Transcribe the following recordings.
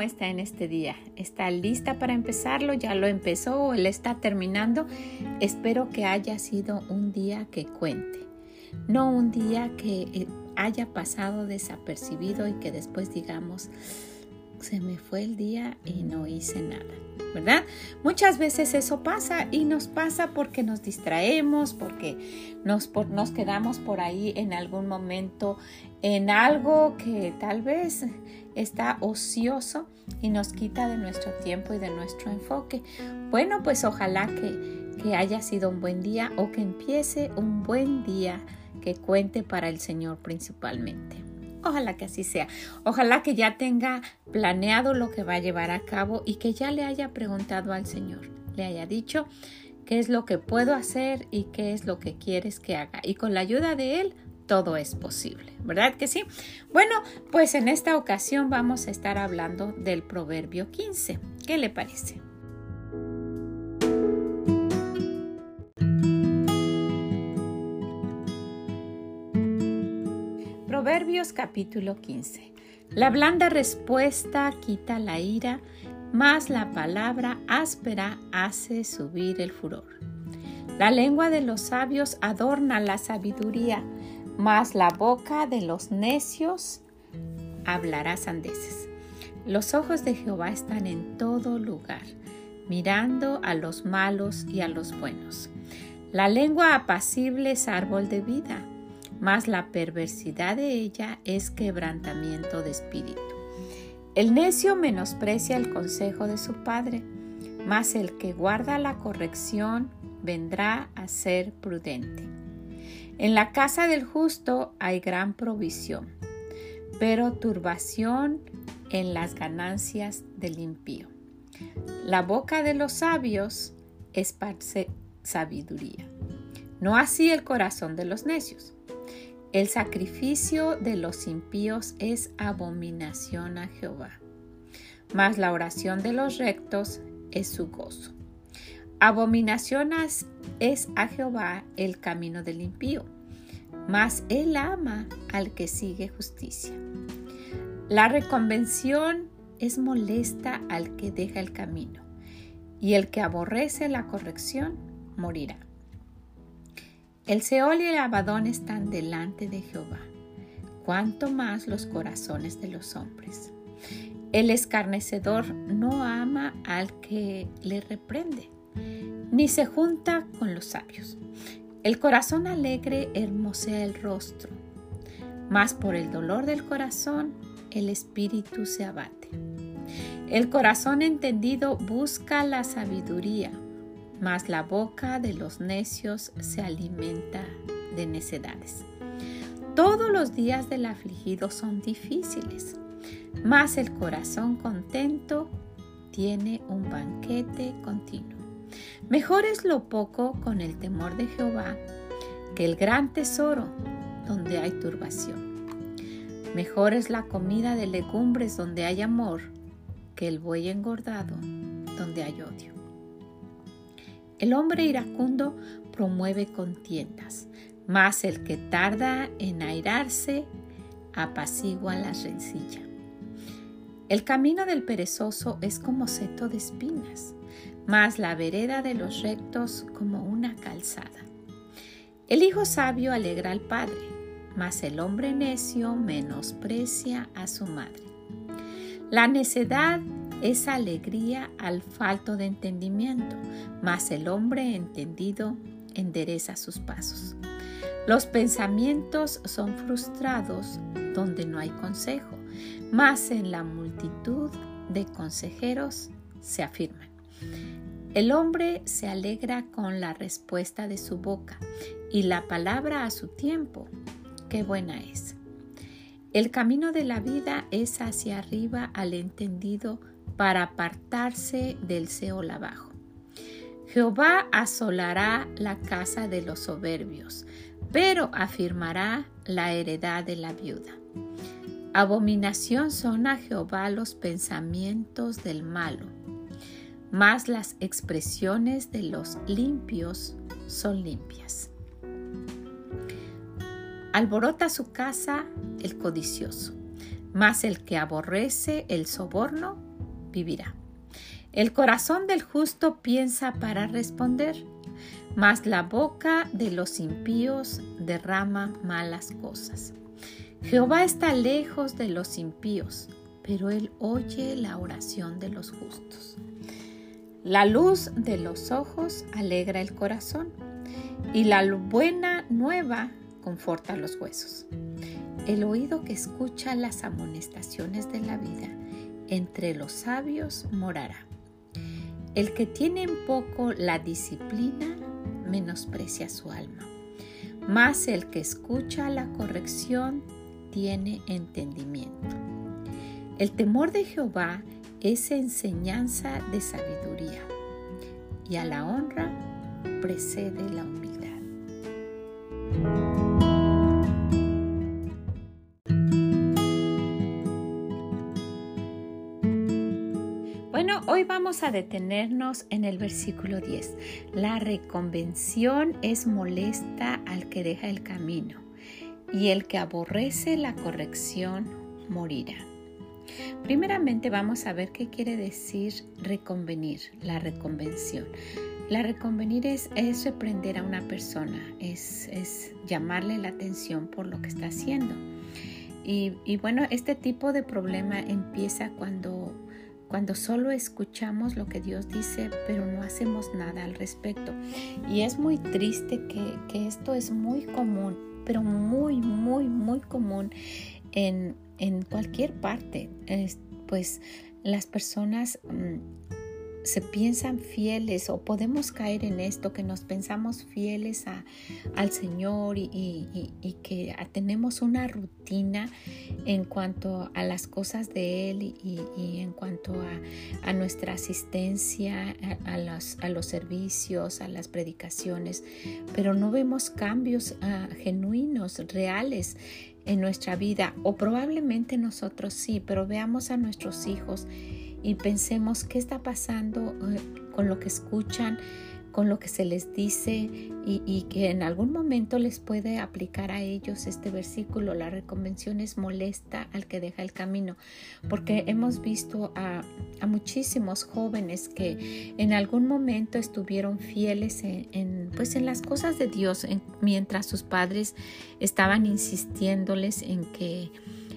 Está en este día. ¿Está lista para empezarlo? ¿Ya lo empezó o él está terminando? Espero que haya sido un día que cuente, no un día que eh, haya pasado desapercibido y que después digamos, se me fue el día y no hice nada, ¿verdad? Muchas veces eso pasa y nos pasa porque nos distraemos, porque nos, nos quedamos por ahí en algún momento en algo que tal vez está ocioso y nos quita de nuestro tiempo y de nuestro enfoque. Bueno, pues ojalá que, que haya sido un buen día o que empiece un buen día que cuente para el Señor principalmente. Ojalá que así sea. Ojalá que ya tenga planeado lo que va a llevar a cabo y que ya le haya preguntado al Señor. Le haya dicho qué es lo que puedo hacer y qué es lo que quieres que haga. Y con la ayuda de Él todo es posible, ¿verdad que sí? Bueno, pues en esta ocasión vamos a estar hablando del Proverbio 15. ¿Qué le parece? Proverbios capítulo 15. La blanda respuesta quita la ira, mas la palabra áspera hace subir el furor. La lengua de los sabios adorna la sabiduría, mas la boca de los necios hablará sandeces. Los ojos de Jehová están en todo lugar, mirando a los malos y a los buenos. La lengua apacible es árbol de vida, mas la perversidad de ella es quebrantamiento de espíritu. El necio menosprecia el consejo de su padre, mas el que guarda la corrección vendrá a ser prudente. En la casa del justo hay gran provisión, pero turbación en las del impío. La boca de los sabios esparce sabiduría, no así el corazón de los necios. El sacrificio de los impíos es abominación a Jehová, mas la oración de los rectos es su gozo. Abominación es a Jehová el camino del impío, mas él ama al que sigue justicia. La reconvención es molesta al que deja el camino, y el que aborrece la corrección morirá. El Seol y el Abadón están delante de Jehová, cuanto más los corazones de los hombres. El escarnecedor no ama al que le reprende, ni se junta con los sabios. El corazón alegre hermosea el rostro, mas por el dolor del corazón el espíritu se abate. El corazón entendido busca la sabiduría, mas la boca de los necios se alimenta de necedades. Todos los días del afligido son difíciles, mas el corazón contento tiene un banquete continuo. Mejor es lo poco con el temor de Jehová que el gran tesoro donde hay turbación. Mejor es la comida de legumbres donde hay amor que el buey engordado donde hay odio. El hombre iracundo promueve contiendas, mas el que tarda en airarse apacigua la rencilla. El camino del perezoso es como seto de espinas, mas la vereda de los rectos como una calzada. El hijo sabio alegra al padre, mas el hombre necio menosprecia a su madre. La necedad es alegría al falto de entendimiento, mas el hombre entendido endereza sus pasos. Los pensamientos son frustrados donde no hay consejo, mas en la multitud de consejeros se afirman. El hombre se alegra con la respuesta de su boca y la palabra a su tiempo. Qué buena es. El camino de la vida es hacia arriba al entendido para apartarse del Seol abajo. Jehová asolará la casa de los soberbios, pero afirmará la heredad de la viuda. Abominación son a Jehová los pensamientos del malo, mas las expresiones de los limpios son limpias. Alborota su casa el codicioso, mas el que aborrece el soborno vivirá. El corazón del justo piensa para responder, mas la boca de los impíos derrama malas cosas. Jehová está lejos de los impíos, pero él oye la oración de los justos. La luz de los ojos alegra el corazón y la buena nueva conforta los huesos. El oído que escucha las amonestaciones de la vida entre los sabios morará. El que tiene en poco la disciplina menosprecia su alma, mas el que escucha la corrección tiene entendimiento. El temor de Jehová es enseñanza de sabiduría y a la honra precede la humildad. A detenernos en el versículo 10. La reconvención es molesta al que deja el camino, y el que aborrece la corrección morirá. Primeramente vamos a ver qué quiere decir reconvenir, la reconvención. La reconvenir es, es reprender a una persona, es, llamarle la atención por lo que está haciendo. Y bueno, este tipo de problema empieza cuando cuando solo escuchamos lo que Dios dice, pero no hacemos nada al respecto. Y es muy triste que, esto es muy común, pero muy, muy, muy común en, cualquier parte. pues las personas mm, se piensan fieles o podemos caer en esto, que nos pensamos fieles al Señor y, que tenemos una rutina en cuanto a las cosas de Él y, en cuanto a, nuestra asistencia a, los, a, los, servicios, a las predicaciones, pero no vemos cambios ah, genuinos, reales en nuestra vida o probablemente nosotros sí, pero veamos a nuestros hijos y pensemos qué está pasando eh, con lo que escuchan, con lo que se les dice y, que en algún momento les puede aplicar a ellos este versículo. La reconvención es molesta al que deja el camino, porque hemos visto a, muchísimos jóvenes que en algún momento estuvieron fieles en, pues en las cosas de Dios, mientras sus padres estaban insistiéndoles en que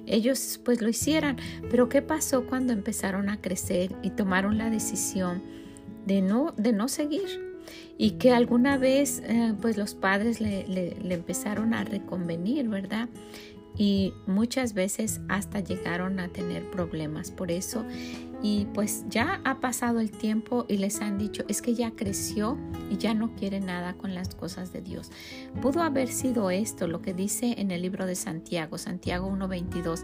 ellos pues lo hicieran. Pero ¿qué pasó cuando empezaron a crecer y tomaron la decisión de no, de no seguir? Y que alguna vez eh, pues los padres le, le empezaron a reconvenir, ¿verdad? y muchas veces hasta llegaron a tener problemas por eso y pues ya ha pasado el tiempo y les han dicho es que ya creció y ya no quiere nada con las cosas de Dios. Pudo haber sido esto lo que dice en el libro de Santiago, Santiago 1.22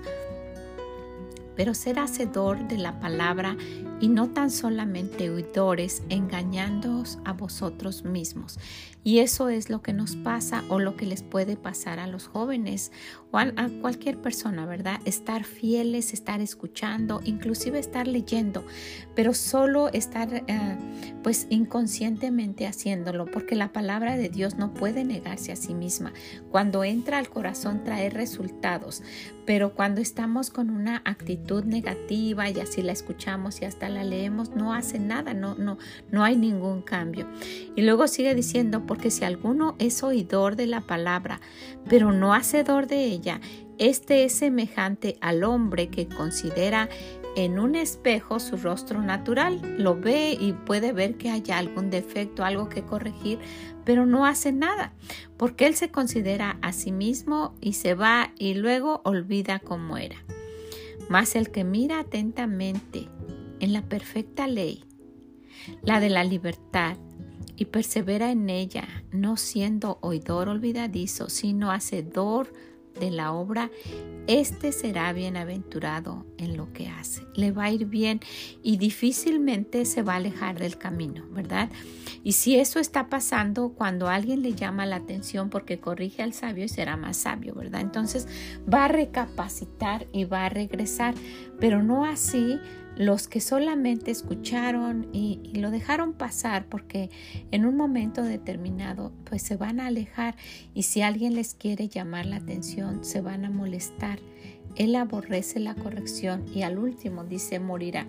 pero ser hacedor de la palabra y no tan solamente oidores, engañándoos a vosotros mismos. Y eso es lo que nos pasa o lo que les puede pasar a los jóvenes o a, cualquier persona, ¿verdad? Estar fieles, estar escuchando, inclusive estar leyendo, pero solo estar eh, pues inconscientemente haciéndolo, porque la palabra de Dios no puede negarse a sí misma. Cuando entra al corazón trae resultados, pero cuando estamos con una actitud negativa y así la escuchamos y hasta la leemos, no hace nada, no, no, no hay ningún cambio. Y luego sigue diciendo, porque si alguno es oidor de la palabra, pero no hacedor de ella, este es semejante al hombre que considera en un espejo su rostro natural, lo ve y puede ver que hay algún defecto, algo que corregir, pero no hace nada, porque él se considera a sí mismo y se va y luego olvida cómo era. Mas el que mira atentamente en la perfecta ley, la de la libertad, y persevera en ella, no siendo oidor olvidadizo, sino hacedor de la obra, este será bienaventurado en lo que hace. Le va a ir bien y difícilmente se va a alejar del camino, ¿verdad? Y si eso está pasando cuando alguien le llama la atención porque corrige al sabio y será más sabio, ¿verdad? Entonces va a recapacitar y va a regresar, pero no así los que solamente escucharon y, lo dejaron pasar porque en un momento determinado pues se van a alejar y si alguien les quiere llamar la atención se van a molestar. Él aborrece la corrección y al último dice morirá.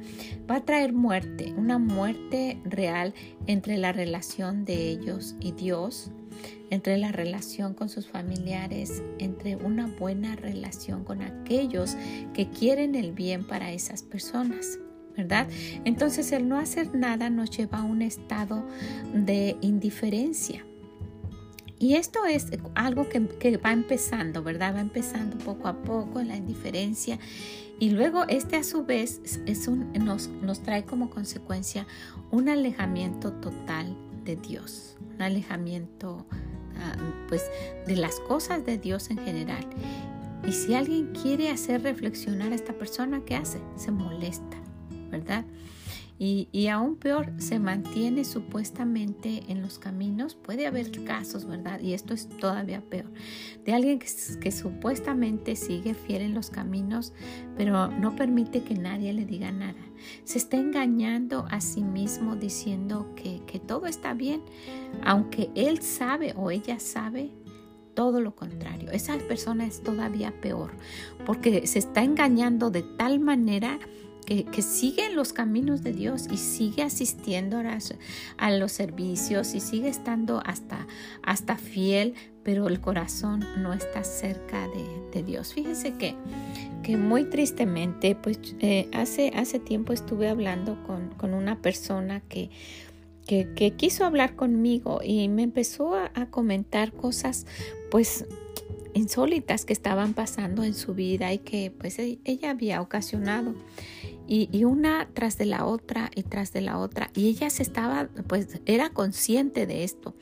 Va a traer muerte, una muerte real entre la relación de ellos y Dios entre la relación con sus familiares, entre una buena relación con aquellos que quieren el bien para esas personas. ¿verdad? Entonces el no hacer nada nos lleva a un estado de indiferencia. Y esto es algo que, va empezando, ¿verdad? Va empezando poco a poco la indiferencia. Y luego este a su vez es un, nos, nos trae como consecuencia un alejamiento total de Dios, un alejamiento Ah, pues de las cosas de Dios en general. Y si alguien quiere hacer reflexionar a esta persona, ¿qué hace? Se molesta, ¿verdad? Y, aún peor, se mantiene supuestamente en los caminos. Puede haber casos, ¿verdad? Y esto es todavía peor. De alguien que, que, supuestamente sigue fiel en los caminos, pero no permite que nadie le diga nada. Se está engañando a sí mismo diciendo que, que todo está bien, aunque él sabe o ella sabe todo lo contrario. Esa persona es todavía peor porque se está engañando de tal manera que, sigue en los caminos de Dios y sigue asistiendo a, los servicios y sigue estando hasta, hasta fiel, pero el corazón no está cerca de, Dios. Fíjese que, que muy tristemente, pues eh, hace, hace tiempo estuve hablando con, una persona que, que, quiso hablar conmigo y me empezó a, a comentar cosas pues insólitas que estaban pasando en su vida y que pues e, ella había ocasionado y, una tras de la otra y tras de la otra. Y ella se estaba, pues era consciente de esto.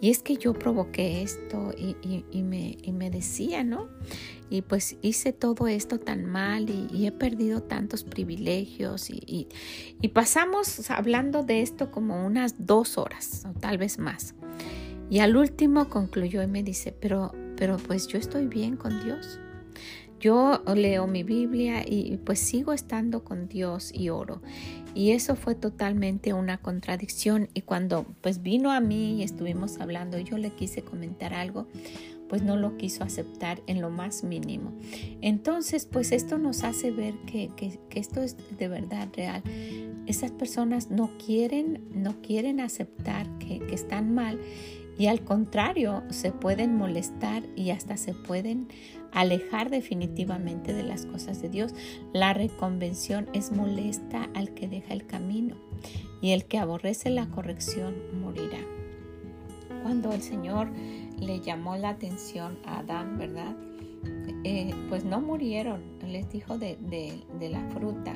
Y es que yo provoqué esto y, me, me, decía, ¿no? Y pues hice todo esto tan mal y, he perdido tantos privilegios. Y, pasamos hablando de esto como unas dos horas o tal vez más. Y al último concluyó y me dice, pero, pero pues yo estoy bien con Dios. Yo leo mi Biblia y pues sigo estando con Dios y oro. Y eso fue totalmente una contradicción. Y cuando pues vino a mí y estuvimos hablando, yo le quise comentar algo, pues no lo quiso aceptar en lo más mínimo. Entonces, pues esto nos hace ver que, esto es de verdad real. Esas personas no quieren, no quieren aceptar que, que están mal y al contrario, se pueden molestar y hasta se pueden alejar definitivamente de las cosas de Dios. La reconvención es molesta al que deja el camino y el que aborrece la corrección morirá. Cuando el Señor le llamó la atención a Adán, ¿verdad? Eh, pues no murieron, les dijo de, de la fruta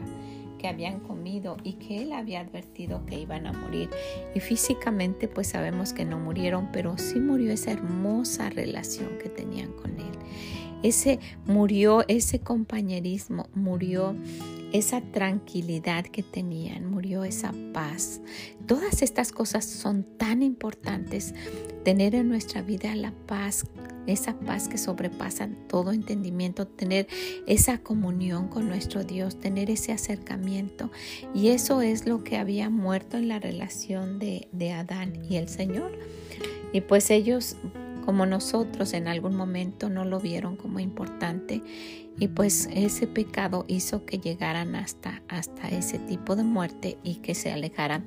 que habían comido y que él había advertido que iban a morir. Y físicamente pues sabemos que no murieron, pero sí murió esa hermosa relación que tenían con él. Ese murió ese compañerismo, murió esa tranquilidad que tenían, murió esa paz. Todas estas cosas son tan importantes, tener en nuestra vida la paz, esa paz que sobrepasa todo entendimiento, tener esa comunión con nuestro Dios, tener ese acercamiento. Y eso es lo que había muerto en la relación de, de Adán y el Señor. Y pues ellos como nosotros en algún momento no lo vieron como importante y pues ese pecado hizo que llegaran hasta, hasta ese tipo de muerte y que se alejaran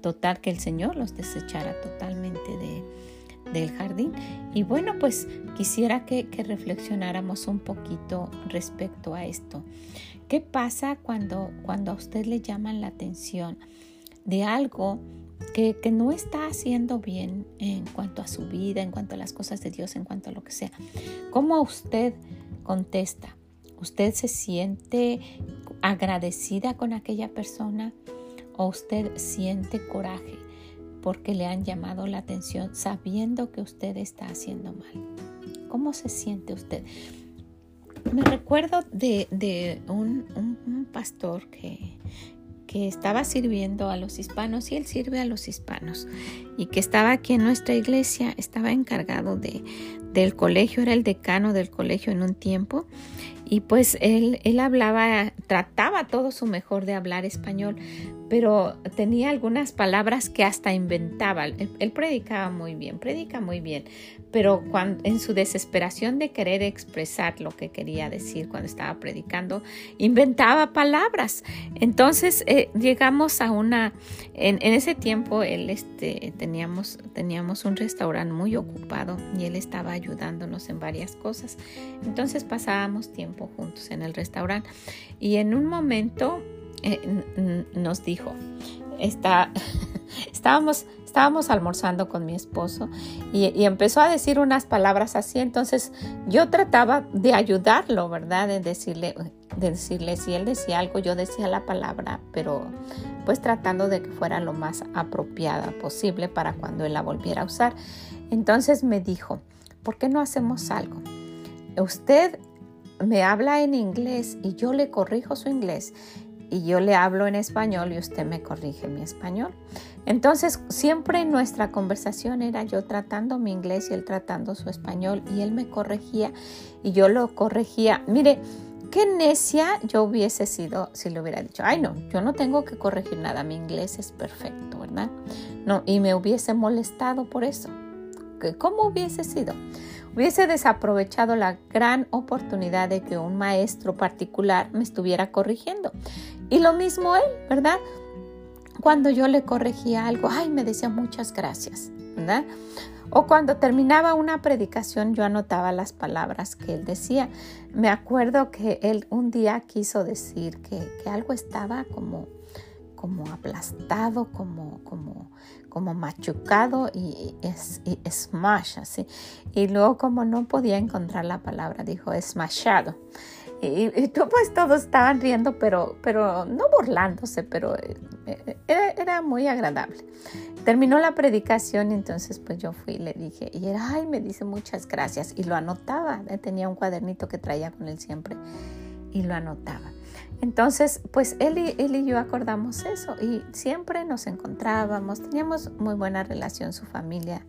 total, que el Señor los desechara totalmente de, del jardín. Y bueno, pues quisiera que, que reflexionáramos un poquito respecto a esto. ¿Qué pasa cuando, cuando a usted le llaman la atención de algo que, no está haciendo bien en cuanto a su vida, en cuanto a las cosas de Dios, en cuanto a lo que sea. ¿Cómo usted contesta? ¿Usted se siente agradecida con aquella persona o usted siente coraje? porque le han llamado la atención sabiendo que usted está haciendo mal. ¿Cómo se siente usted? Me recuerdo de, un, pastor que, que estaba sirviendo a los hispanos y él sirve a los hispanos. Y que estaba aquí en nuestra iglesia, estaba encargado de, del colegio, era el decano del colegio en un tiempo. Y pues él, él hablaba, trataba todo su mejor de hablar español, pero tenía algunas palabras que hasta inventaba. Él, predicaba muy bien, predica muy bien, pero cuando, en su desesperación de querer expresar lo que quería decir cuando estaba predicando, inventaba palabras. Entonces eh, llegamos a una, en, ese tiempo él este, teníamos, teníamos un restaurante muy ocupado y él estaba ayudándonos en varias cosas. Entonces pasábamos tiempo juntos en el restaurante y en un momento eh, nos dijo, está, estábamos, estábamos almorzando con mi esposo y, empezó a decir unas palabras así, entonces yo trataba de ayudarlo, ¿verdad? De decirle, de decirle, si él decía algo, yo decía la palabra, pero pues tratando de que fuera lo más apropiada posible para cuando él la volviera a usar. Entonces me dijo, ¿por qué no hacemos algo? Usted me habla en inglés y yo le corrijo su inglés y yo le hablo en español y usted me corrige mi español. Entonces, siempre nuestra conversación era yo tratando mi inglés y él tratando su español y él me corregía y yo lo corregía. Mire, qué necia yo hubiese sido si le hubiera dicho, ay no, yo no tengo que corregir nada, mi inglés es perfecto, ¿verdad? No, y me hubiese molestado por eso. ¿Cómo hubiese sido? Hubiese desaprovechado la gran oportunidad de que un maestro particular me estuviera corrigiendo. Y lo mismo él, ¿verdad? Cuando yo le corregía algo, ay, me decía muchas gracias. O cuando terminaba una predicación, yo anotaba las palabras que él decía. Me acuerdo que él un día quiso decir que, algo estaba como, como aplastado, como, como, como machucado y, es, smash, así. Y luego como no podía encontrar la palabra, dijo smashado. Y, y pues todos estaban riendo, pero, pero no burlándose, pero eh, eh, era, muy agradable. Terminó la predicación, entonces pues yo fui y le dije, y era, ay, me dice muchas gracias. Y lo anotaba, tenía un cuadernito que traía con él siempre y lo anotaba. Entonces, pues él y, él y yo acordamos eso y siempre nos encontrábamos, teníamos muy buena relación su familia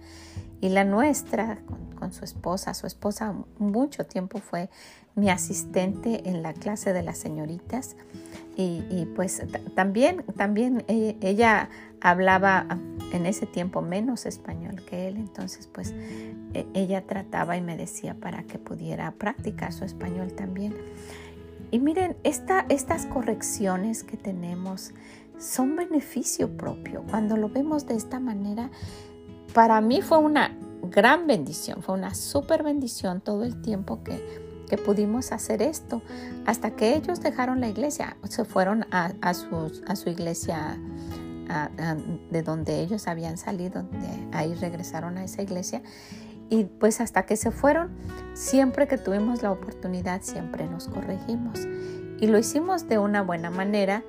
y la nuestra con, su esposa. Su esposa mucho tiempo fue mi asistente en la clase de las señoritas y, pues también, también ella, ella hablaba en ese tiempo menos español que él, entonces pues e, ella trataba y me decía para que pudiera practicar su español también. Y miren, estas correcciones que tenemos son beneficio propio. Cuando lo vemos de esta manera, para mí fue una gran bendición, fue una súper bendición todo el tiempo que, pudimos hacer esto, hasta que ellos dejaron la iglesia, se fueron a, a, su iglesia de donde ellos habían salido, de ahí regresaron a esa iglesia y pues hasta que se fueron, siempre que tuvimos la oportunidad, siempre nos corregimos. Y lo hicimos de una buena manera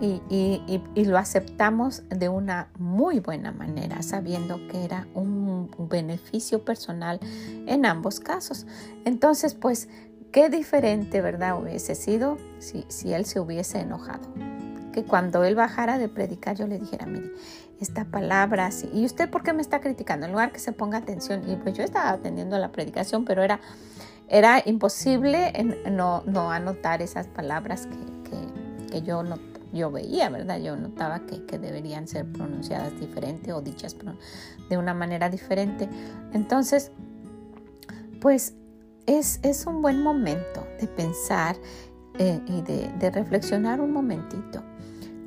y, y, lo aceptamos de una muy buena manera, sabiendo que era un beneficio personal en ambos casos. Entonces, pues, qué diferente, ¿verdad? Hubiese sido si, si él se hubiese enojado. Que cuando él bajara de predicar, yo le dijera, mire, esta palabra así. ¿Y usted por qué me está criticando? En lugar que se ponga atención. Y pues yo estaba atendiendo la predicación, pero era, era imposible no, no anotar esas palabras que, que, yo, no, yo veía, ¿verdad? Yo notaba que, que, deberían ser pronunciadas diferente o dichas de una manera diferente. Entonces, pues es, es un buen momento de pensar eh, y de reflexionar un momentito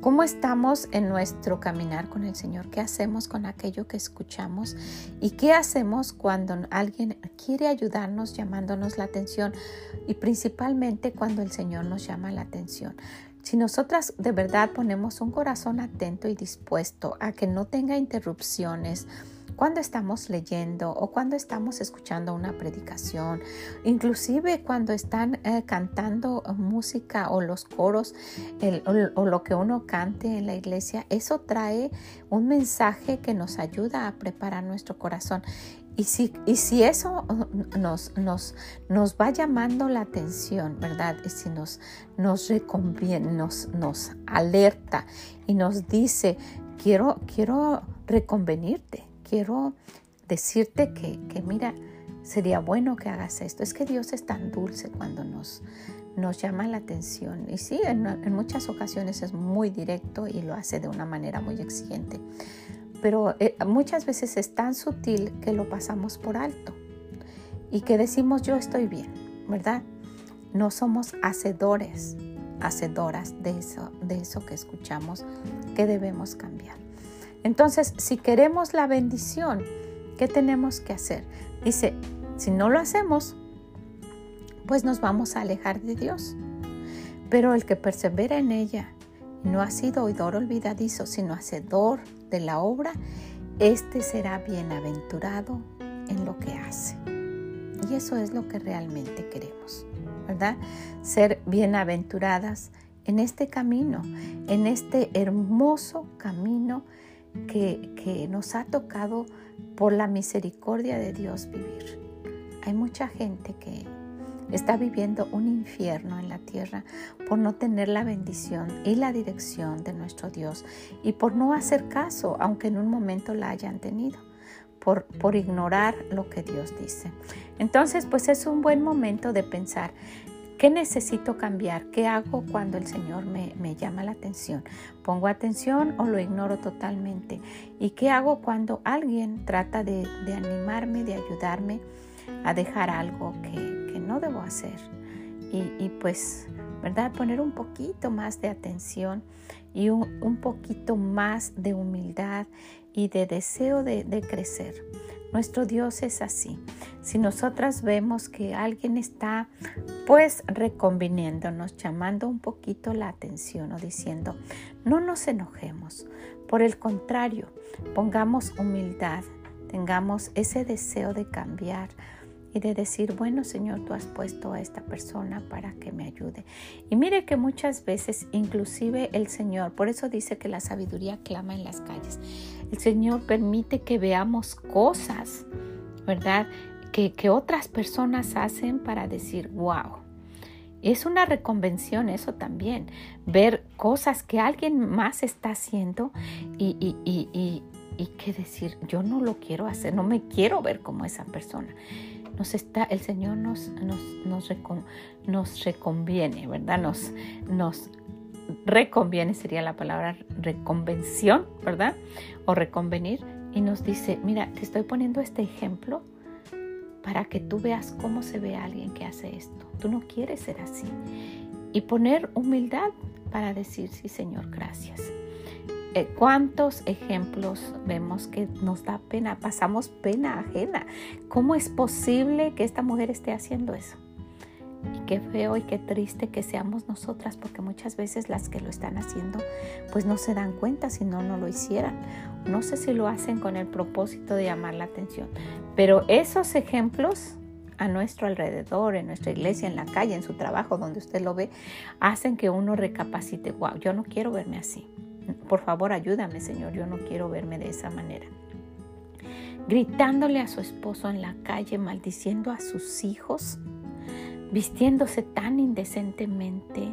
¿Cómo estamos en nuestro caminar con el Señor? ¿Qué hacemos con aquello que escuchamos? ¿Y qué hacemos cuando alguien quiere ayudarnos llamándonos la atención? Y principalmente cuando el Señor nos llama la atención. Si nosotras de verdad ponemos un corazón atento y dispuesto a que no tenga interrupciones cuando estamos leyendo o cuando estamos escuchando una predicación, inclusive cuando están eh, cantando música o los coros o, lo que uno cante en la iglesia, eso trae un mensaje que nos ayuda a preparar nuestro corazón. Y si, y si eso nos, nos, nos va llamando la atención, ¿verdad? Y si nos, nos reconviene, nos, nos alerta y nos dice, quiero, quiero reconvenirte, quiero decirte que, mira, sería bueno que hagas esto. Es que Dios es tan dulce cuando nos, nos llama la atención. Y sí, en, muchas ocasiones es muy directo y lo hace de una manera muy exigente. Pero eh, muchas veces es tan sutil que lo pasamos por alto y que decimos yo estoy bien, ¿verdad? No somos hacedores, hacedoras de eso, de eso que escuchamos que debemos cambiar. Entonces, si queremos la bendición, ¿qué tenemos que hacer? Dice, si no lo hacemos, pues nos vamos a alejar de Dios. Pero el que persevera en ella no ha sido oidor olvidadizo, sino hacedor de la obra, éste será bienaventurado en lo que hace. Y eso es lo que realmente queremos, ¿verdad? Ser bienaventuradas en este camino, en este hermoso camino que, nos ha tocado por la misericordia de Dios vivir. Hay mucha gente que está viviendo un infierno en la tierra por no tener la bendición y la dirección de nuestro Dios y por no hacer caso, aunque en un momento la hayan tenido, por, por ignorar lo que Dios dice. Entonces, pues es un buen momento de pensar ¿Qué necesito cambiar? ¿Qué hago cuando el Señor me, llama la atención? ¿Pongo atención o lo ignoro totalmente? ¿Y qué hago cuando alguien trata de, animarme, de ayudarme a dejar algo que, no debo hacer? Y, pues, ¿verdad? Poner un poquito más de atención y un, poquito más de humildad y de deseo de, de crecer. Nuestro Dios es así. Si nosotras vemos que alguien está pues reconviniéndonos, llamando un poquito la atención o diciendo, no nos enojemos. Por el contrario, pongamos humildad, tengamos ese deseo de cambiar y de decir, bueno Señor, tú has puesto a esta persona para que me ayude. Y mire que muchas veces, inclusive el Señor, por eso dice que la sabiduría clama en las calles, el Señor permite que veamos cosas, ¿verdad? Que, que otras personas hacen para decir, wow. Es una reconvención eso también, ver cosas que alguien más está haciendo y, y, y, y que decir, yo no lo quiero hacer, no me quiero ver como esa persona está, el Señor nos reconviene, ¿verdad? Nos, nos reconviene sería la palabra reconvención, ¿verdad? O reconvenir. Y nos dice, mira, te estoy poniendo este ejemplo para que tú veas cómo se ve alguien que hace esto. Tú no quieres ser así. Y poner humildad para decir, sí, Señor, gracias. Eh, ¿Cuántos ejemplos vemos que nos da pena? Pasamos pena ajena. ¿Cómo es posible que esta mujer esté haciendo eso? Y qué feo y qué triste que seamos nosotras, porque muchas veces las que lo están haciendo, pues no se dan cuenta si no, no lo hicieran. No sé si lo hacen con el propósito de llamar la atención, pero esos ejemplos a nuestro alrededor, en nuestra iglesia, en la calle, en su trabajo, donde usted lo ve, hacen que uno recapacite, wow, yo no quiero verme así. Por favor, ayúdame, Señor, yo no quiero verme de esa manera. Gritándole a su esposo en la calle, maldiciendo a sus hijos, vistiéndose tan indecentemente,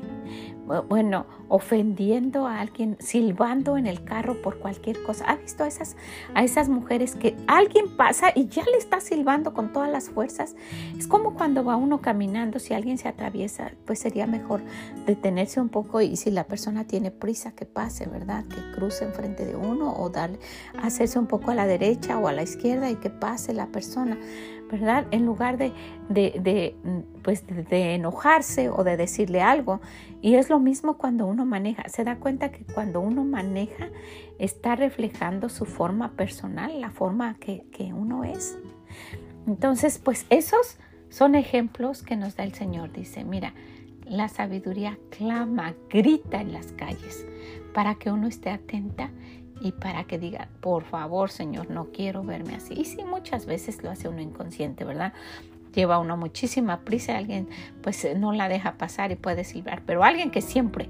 bueno, ofendiendo a alguien, silbando en el carro por cualquier cosa. ¿Ha visto a esas, a esas mujeres que alguien pasa y ya le está silbando con todas las fuerzas? Es como cuando va uno caminando, si alguien se atraviesa, pues sería mejor detenerse un poco y si la persona tiene prisa que pase, ¿verdad? Que cruce enfrente de uno o darle, hacerse un poco a la derecha o a la izquierda y que pase la persona. ¿verdad? En lugar de, de, pues de, enojarse o de decirle algo. Y es lo mismo cuando uno maneja. Se da cuenta que cuando uno maneja está reflejando su forma personal, la forma que, que uno es. Entonces, pues esos son ejemplos que nos da el Señor. Dice, mira, la sabiduría clama, grita en las calles para que uno esté atenta y para que diga, por favor, Señor, no quiero verme así. Y sí, muchas veces lo hace uno inconsciente, ¿verdad? Lleva uno muchísima prisa, alguien pues no la deja pasar y puede silbar, pero alguien que siempre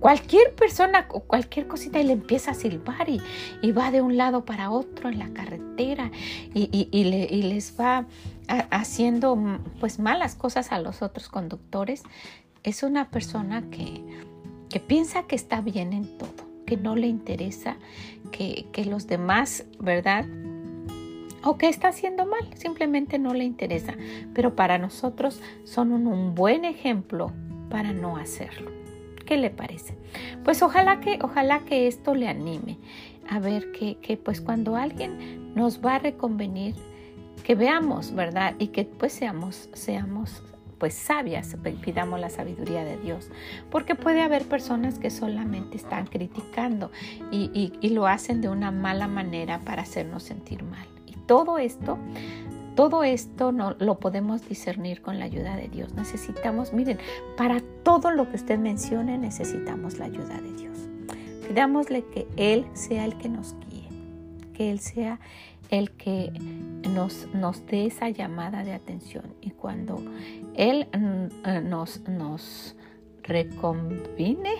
cualquier persona o cualquier cosita y le empieza a silbar y, va de un lado para otro en la carretera y, y, les va haciendo pues malas cosas a los otros conductores, es una persona que, que piensa que está bien en todo, que no le interesa que, que los demás, ¿verdad? O que está haciendo mal, simplemente no le interesa. Pero para nosotros son un buen ejemplo para no hacerlo. ¿Qué le parece? Pues ojalá que, ojalá que esto le anime a ver que, que pues cuando alguien nos va a reconvenir, que veamos, ¿verdad? Y que pues seamos, seamos pues sabias, pidamos la sabiduría de Dios, porque puede haber personas que solamente están criticando y, y, y, lo hacen de una mala manera para hacernos sentir mal. Todo esto todo esto no, lo podemos discernir con la ayuda de Dios. Necesitamos, miren, para todo lo que usted mencione necesitamos la ayuda de Dios. Pidámosle que Él sea el que nos guíe, que Él sea el que nos, nos dé esa llamada de atención. Y cuando Él mm, eh, nos, nos recombine,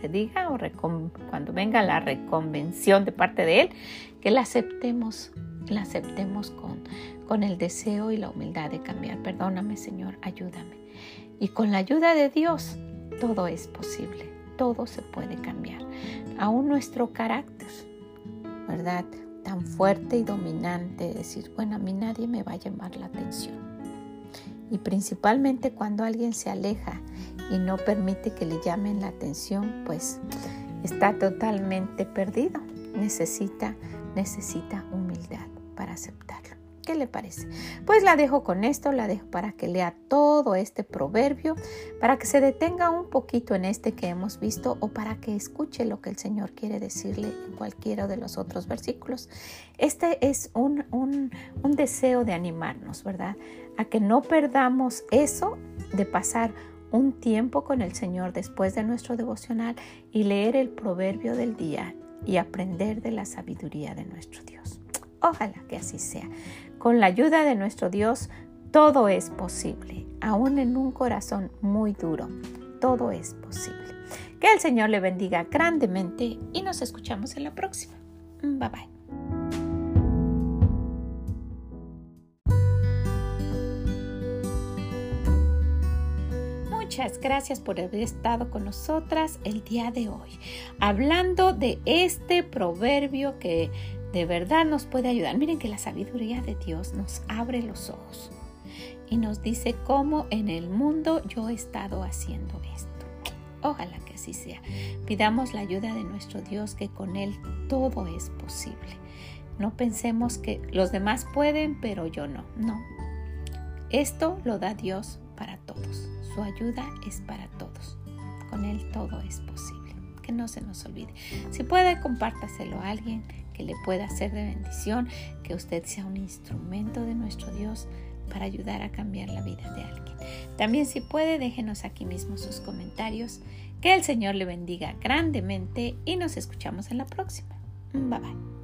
se diga, o cuando venga la reconvención de parte de Él, que la aceptemos, la aceptemos con, con el deseo y la humildad de cambiar. Perdóname Señor, ayúdame. Y con la ayuda de Dios todo es posible, todo se puede cambiar. Aún nuestro carácter, ¿verdad? Tan fuerte y dominante, decir, bueno, a mí nadie me va a llamar la atención. Y principalmente cuando alguien se aleja y no permite que le llamen la atención, pues está totalmente perdido. Necesita, necesita humildad para aceptarlo. ¿Qué le parece? Pues la dejo con esto, la dejo para que lea todo este proverbio, para que se detenga un poquito en este que hemos visto o para que escuche lo que el Señor quiere decirle en cualquiera de los otros versículos. Este es un, un, un deseo de animarnos, ¿verdad? A que no perdamos eso de pasar un tiempo con el Señor después de nuestro devocional y leer el proverbio del día y aprender de la sabiduría de nuestro Dios. Ojalá que así sea. Con la ayuda de nuestro Dios, todo es posible, aún en un corazón muy duro, todo es posible. Que el Señor le bendiga grandemente y nos escuchamos en la próxima. Bye bye. Muchas gracias por haber estado con nosotras el día de hoy, hablando de este proverbio que de verdad nos puede ayudar. Miren que la sabiduría de Dios nos abre los ojos y nos dice cómo en el mundo yo he estado haciendo esto. Ojalá que así sea. Pidamos la ayuda de nuestro Dios que con Él todo es posible. No pensemos que los demás pueden, pero yo no. No. Esto lo da Dios para todos. Su ayuda es para todos. Con Él todo es posible. Que no se nos olvide. Si puede, compártaselo a alguien que le pueda ser de bendición, que usted sea un instrumento de nuestro Dios para ayudar a cambiar la vida de alguien. También si puede, déjenos aquí mismo sus comentarios. Que el Señor le bendiga grandemente y nos escuchamos en la próxima. Bye bye.